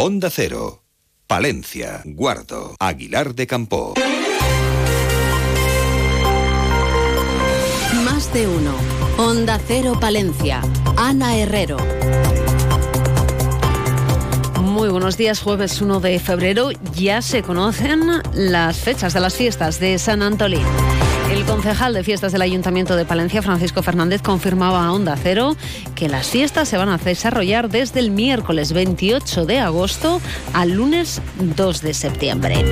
Onda Cero, Palencia, Guardo, Aguilar de Campo. Más de uno. Onda Cero Palencia. Ana Herrero. Muy buenos días, jueves 1 de febrero. Ya se conocen las fechas de las fiestas de San Antolín. El concejal de fiestas del Ayuntamiento de Palencia, Francisco Fernández, confirmaba a Onda Cero que las fiestas se van a desarrollar desde el miércoles 28 de agosto al lunes 2 de septiembre.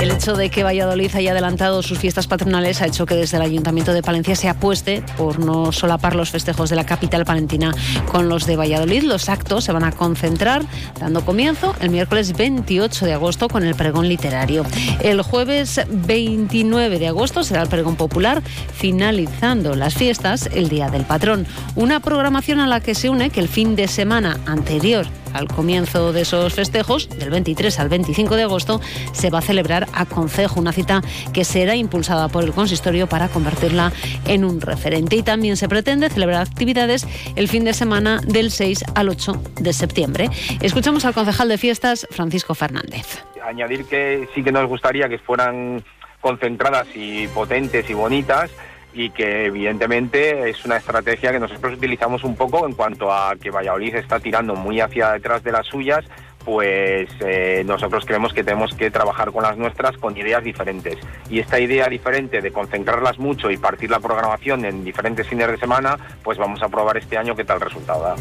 El hecho de que Valladolid haya adelantado sus fiestas patronales ha hecho que desde el Ayuntamiento de Palencia se apueste por no solapar los festejos de la capital palentina con los de Valladolid. Los actos se van a concentrar dando comienzo el miércoles 28 de agosto con el pregón literario. El jueves 29 de agosto será el pregón Popular, finalizando las fiestas el Día del Patrón. Una programación a la que se une que el fin de semana anterior al comienzo de esos festejos, del 23 al 25 de agosto, se va a celebrar a Concejo, una cita que será impulsada por el consistorio para convertirla en un referente. Y también se pretende celebrar actividades el fin de semana del 6 al 8 de septiembre. Escuchamos al concejal de fiestas, Francisco Fernández. Añadir que sí que nos gustaría que fueran concentradas y potentes y bonitas y que evidentemente es una estrategia que nosotros utilizamos un poco en cuanto a que Valladolid está tirando muy hacia detrás de las suyas, pues eh, nosotros creemos que tenemos que trabajar con las nuestras con ideas diferentes. Y esta idea diferente de concentrarlas mucho y partir la programación en diferentes fines de semana, pues vamos a probar este año qué tal resultado da.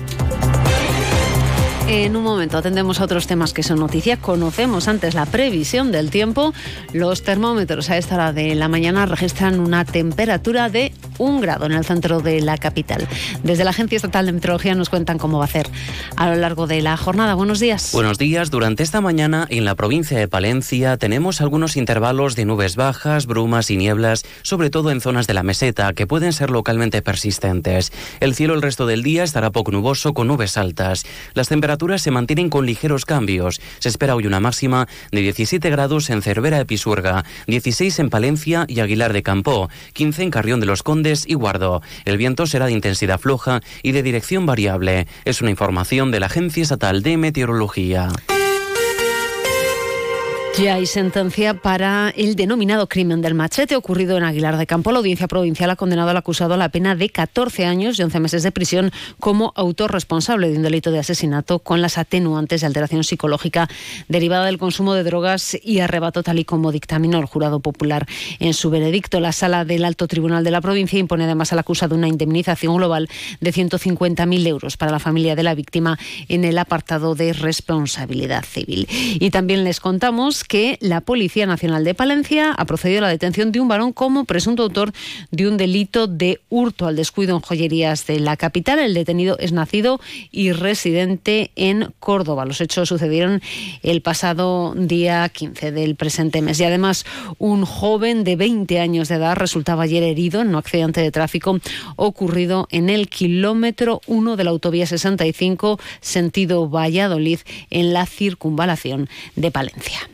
En un momento atendemos a otros temas que son noticia. Conocemos antes la previsión del tiempo. Los termómetros a esta hora de la mañana registran una temperatura de un grado en el centro de la capital. Desde la Agencia Estatal de Meteorología nos cuentan cómo va a ser a lo largo de la jornada. Buenos días. Buenos días. Durante esta mañana en la provincia de Palencia tenemos algunos intervalos de nubes bajas, brumas y nieblas, sobre todo en zonas de la meseta, que pueden ser localmente persistentes. El cielo el resto del día estará poco nuboso con nubes altas. Las temperaturas se mantienen con ligeros cambios. Se espera hoy una máxima de 17 grados en Cervera de Pisuerga, 16 en Palencia y Aguilar de Campo, 15 en Carrión de los Condes y Guardo. El viento será de intensidad floja y de dirección variable. Es una información de la Agencia Estatal de Meteorología. Ya hay sentencia para el denominado crimen del machete ocurrido en Aguilar de Campo. La audiencia provincial ha condenado al acusado a la pena de 14 años y 11 meses de prisión como autor responsable de un delito de asesinato con las atenuantes de alteración psicológica derivada del consumo de drogas y arrebato tal y como dictaminó el jurado popular en su veredicto. La sala del Alto Tribunal de la provincia impone además al acusado una indemnización global de 150.000 euros para la familia de la víctima en el apartado de responsabilidad civil. Y también les contamos que la Policía Nacional de Palencia ha procedido a la detención de un varón como presunto autor de un delito de hurto al descuido en joyerías de la capital. El detenido es nacido y residente en Córdoba. Los hechos sucedieron el pasado día 15 del presente mes. Y además, un joven de 20 años de edad resultaba ayer herido en un accidente de tráfico ocurrido en el kilómetro 1 de la autovía 65, sentido Valladolid, en la circunvalación de Palencia.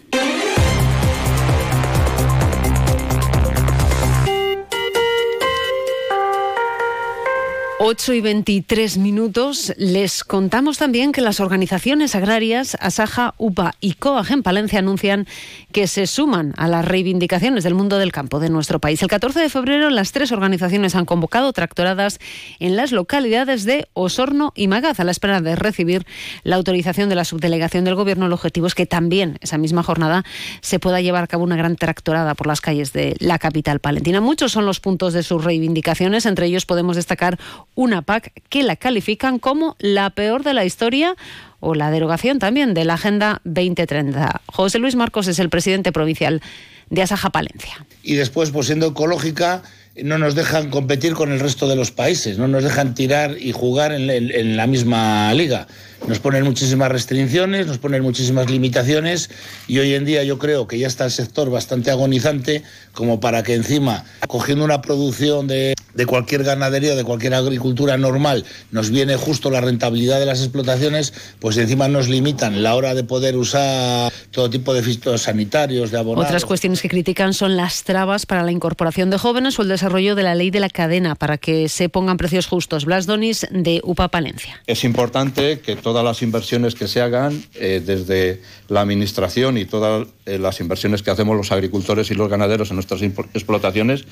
8 y 23 minutos. Les contamos también que las organizaciones agrarias Asaja, UPA y COAG en Palencia anuncian que se suman a las reivindicaciones del mundo del campo de nuestro país. El 14 de febrero las tres organizaciones han convocado tractoradas en las localidades de Osorno y Magaz a la espera de recibir la autorización de la subdelegación del Gobierno. El objetivo es que también esa misma jornada se pueda llevar a cabo una gran tractorada por las calles de la capital palentina. Muchos son los puntos de sus reivindicaciones. Entre ellos podemos destacar una PAC que la califican como la peor de la historia o la derogación también de la Agenda 2030. José Luis Marcos es el presidente provincial de Asaja Palencia. Y después, pues siendo ecológica, no nos dejan competir con el resto de los países, no nos dejan tirar y jugar en, la misma liga. Nos ponen muchísimas restricciones, nos ponen muchísimas limitaciones y hoy en día yo creo que ya está el sector bastante agonizante como para que encima, cogiendo una producción de de cualquier ganadería, de cualquier agricultura normal, nos viene justo la rentabilidad de las explotaciones, pues encima nos limitan la hora de poder usar todo tipo de fitosanitarios, de abonados. Otras cuestiones que critican son las trabas para la incorporación de jóvenes o el desarrollo de la ley de la cadena para que se pongan precios justos. Blas Donis de UPA Palencia. Es importante que todas las inversiones que se hagan eh, desde la administración y todas eh, las inversiones que hacemos los agricultores y los ganaderos en nuestras explotaciones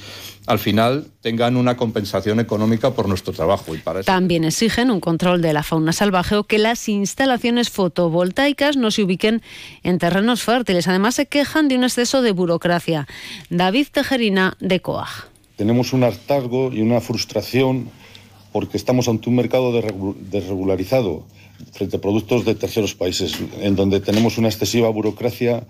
al final tengan una compensación económica por nuestro trabajo. Y para eso... También exigen un control de la fauna salvaje o que las instalaciones fotovoltaicas no se ubiquen en terrenos fértiles. Además, se quejan de un exceso de burocracia. David Tejerina, de COAG. Tenemos un hartazgo y una frustración porque estamos ante un mercado desregularizado frente a productos de terceros países, en donde tenemos una excesiva burocracia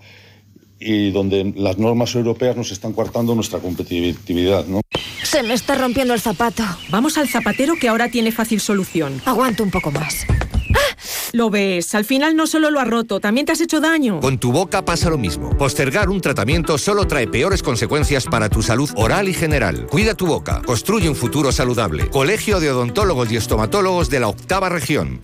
y donde las normas europeas nos están coartando nuestra competitividad. ¿no? Se me está rompiendo el zapato. Vamos al zapatero que ahora tiene fácil solución. Aguanto un poco más. Lo ves, al final no solo lo ha roto, también te has hecho daño. Con tu boca pasa lo mismo. Postergar un tratamiento solo trae peores consecuencias para tu salud oral y general. Cuida tu boca, construye un futuro saludable. Colegio de Odontólogos y Estomatólogos de la Octava Región.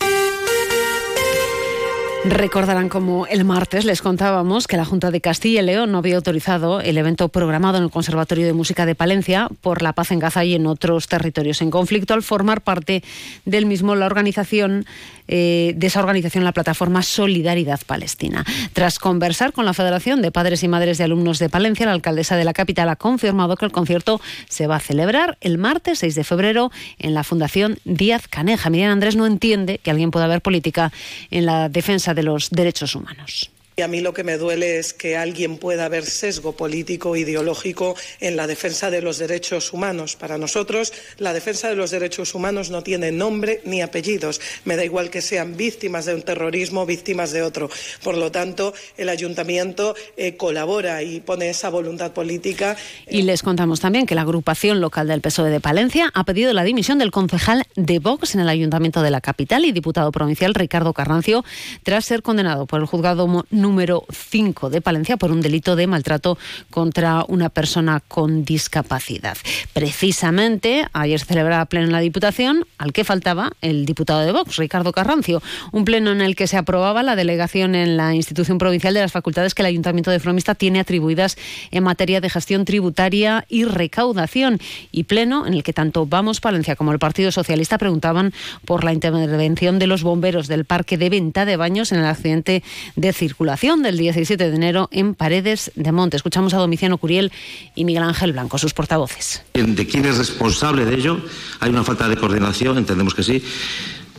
Recordarán como el martes les contábamos que la Junta de Castilla y León no había autorizado el evento programado en el Conservatorio de Música de Palencia por la paz en Gaza y en otros territorios en conflicto al formar parte del mismo la organización eh, de esa organización la plataforma Solidaridad Palestina. Tras conversar con la Federación de Padres y Madres de Alumnos de Palencia, la alcaldesa de la capital ha confirmado que el concierto se va a celebrar el martes 6 de febrero en la Fundación Díaz Caneja. Miriam Andrés no entiende que alguien pueda haber política en la defensa de los derechos humanos. Y a mí lo que me duele es que alguien pueda haber sesgo político ideológico en la defensa de los derechos humanos. Para nosotros, la defensa de los derechos humanos no tiene nombre ni apellidos. Me da igual que sean víctimas de un terrorismo víctimas de otro. Por lo tanto, el ayuntamiento eh, colabora y pone esa voluntad política. Y les contamos también que la agrupación local del PSOE de Palencia ha pedido la dimisión del concejal de Vox en el ayuntamiento de la capital y diputado provincial Ricardo Carrancio tras ser condenado por el juzgado número 5 de Palencia por un delito de maltrato contra una persona con discapacidad. Precisamente, ayer celebraba pleno en la Diputación, al que faltaba el diputado de Vox, Ricardo Carrancio, un pleno en el que se aprobaba la delegación en la institución provincial de las facultades que el Ayuntamiento de Fromista tiene atribuidas en materia de gestión tributaria y recaudación, y pleno en el que tanto Vamos Palencia como el Partido Socialista preguntaban por la intervención de los bomberos del parque de venta de baños en el accidente de circulación del 17 de enero en Paredes de Monte. Escuchamos a Domiciano Curiel y Miguel Ángel Blanco, sus portavoces. De quién es responsable de ello, hay una falta de coordinación, entendemos que sí.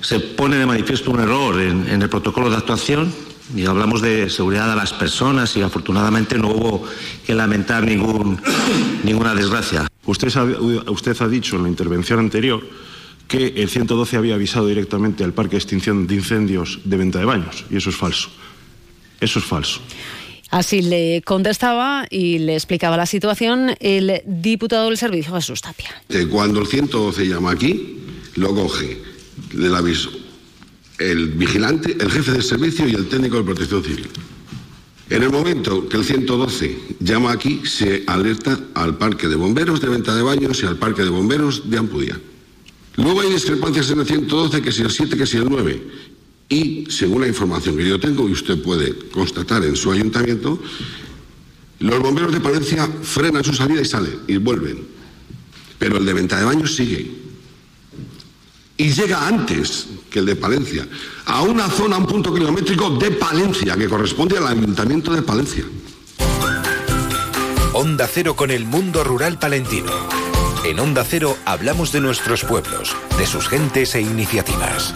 Se pone de manifiesto un error en, en el protocolo de actuación y hablamos de seguridad de las personas y afortunadamente no hubo que lamentar ningún, ninguna desgracia. Usted ha, usted ha dicho en la intervención anterior que el 112 había avisado directamente al Parque de Extinción de Incendios de Venta de Baños y eso es falso. Eso es falso. Así le contestaba y le explicaba la situación el diputado del servicio, Jesús Tapia. Cuando el 112 llama aquí, lo coge, le aviso, el vigilante, el jefe del servicio y el técnico de protección civil. En el momento que el 112 llama aquí, se alerta al parque de bomberos de venta de baños y al parque de bomberos de Ampudía. Luego hay discrepancias en el 112, que si el 7, que si el 9. Y según la información que yo tengo, y usted puede constatar en su ayuntamiento, los bomberos de Palencia frenan su salida y salen y vuelven. Pero el de venta de baños sigue. Y llega antes que el de Palencia, a una zona, a un punto kilométrico de Palencia, que corresponde al ayuntamiento de Palencia. Onda Cero con el mundo rural palentino. En Onda Cero hablamos de nuestros pueblos, de sus gentes e iniciativas.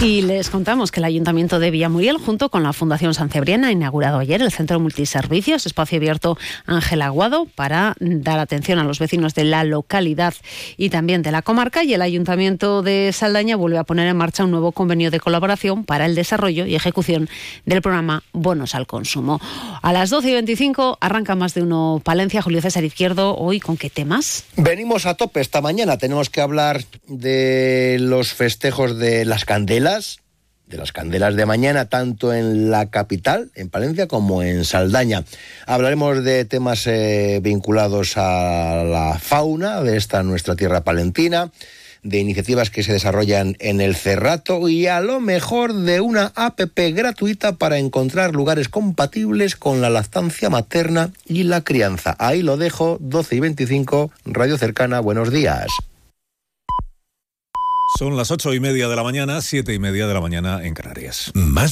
Y les contamos que el Ayuntamiento de Villamuriel, junto con la Fundación San Cebrián, ha inaugurado ayer el Centro Multiservicios, espacio abierto Ángel Aguado, para dar atención a los vecinos de la localidad y también de la comarca. Y el Ayuntamiento de Saldaña vuelve a poner en marcha un nuevo convenio de colaboración para el desarrollo y ejecución del programa Bonos al Consumo. A las 12 y 25 arranca más de uno Palencia. Julio César Izquierdo, hoy con qué temas? Venimos a tope esta mañana. Tenemos que hablar de los festejos de las de las candelas de mañana, tanto en la capital, en Palencia, como en Saldaña. Hablaremos de temas eh, vinculados a la fauna de esta nuestra tierra palentina, de iniciativas que se desarrollan en el Cerrato y a lo mejor de una APP gratuita para encontrar lugares compatibles con la lactancia materna y la crianza. Ahí lo dejo, 12 y 25, Radio Cercana, buenos días. Son las ocho y media de la mañana, siete y media de la mañana en Canarias.